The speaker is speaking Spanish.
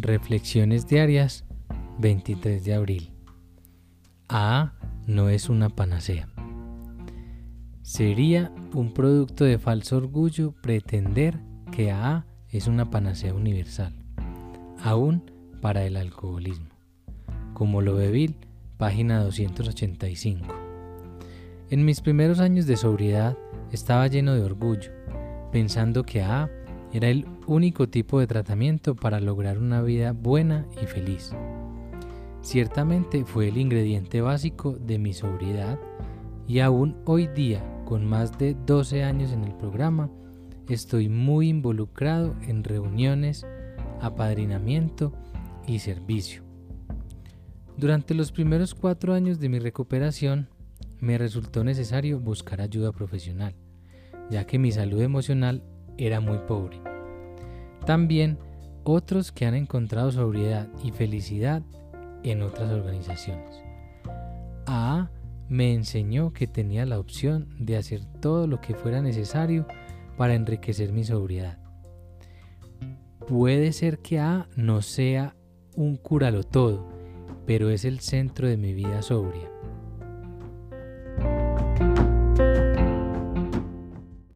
Reflexiones diarias 23 de abril. A no es una panacea. Sería un producto de falso orgullo pretender que A es una panacea universal, aún para el alcoholismo. Como lo ve página 285. En mis primeros años de sobriedad estaba lleno de orgullo, pensando que A era el único tipo de tratamiento para lograr una vida buena y feliz. Ciertamente fue el ingrediente básico de mi sobriedad y aún hoy día, con más de 12 años en el programa, estoy muy involucrado en reuniones, apadrinamiento y servicio. Durante los primeros cuatro años de mi recuperación, me resultó necesario buscar ayuda profesional, ya que mi salud emocional era muy pobre. También otros que han encontrado sobriedad y felicidad en otras organizaciones. A me enseñó que tenía la opción de hacer todo lo que fuera necesario para enriquecer mi sobriedad. Puede ser que A no sea un curalo todo, pero es el centro de mi vida sobria.